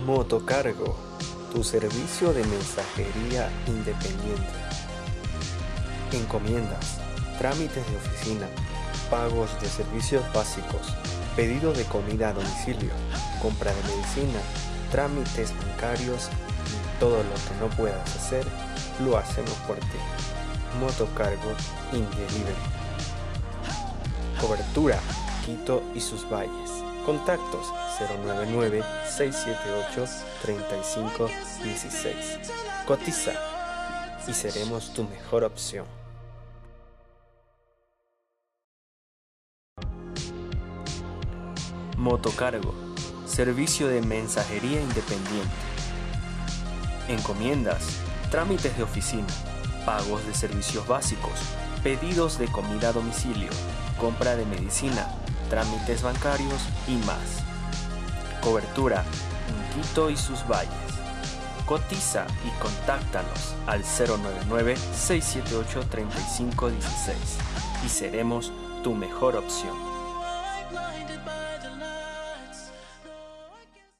Motocargo, tu servicio de mensajería independiente. Encomiendas, trámites de oficina, pagos de servicios básicos, pedido de comida a domicilio, compra de medicina, trámites bancarios y todo lo que no puedas hacer, lo hacemos por ti. Motocargo Indelivery. Cobertura, Quito y sus valles. Contactos 099-678-3516. Cotiza y seremos tu mejor opción. Motocargo, servicio de mensajería independiente. Encomiendas, trámites de oficina, pagos de servicios básicos, pedidos de comida a domicilio, compra de medicina, trámites bancarios y más. Cobertura en Quito y sus valles. Cotiza y contáctanos al 099-678-3516 y seremos tu mejor opción.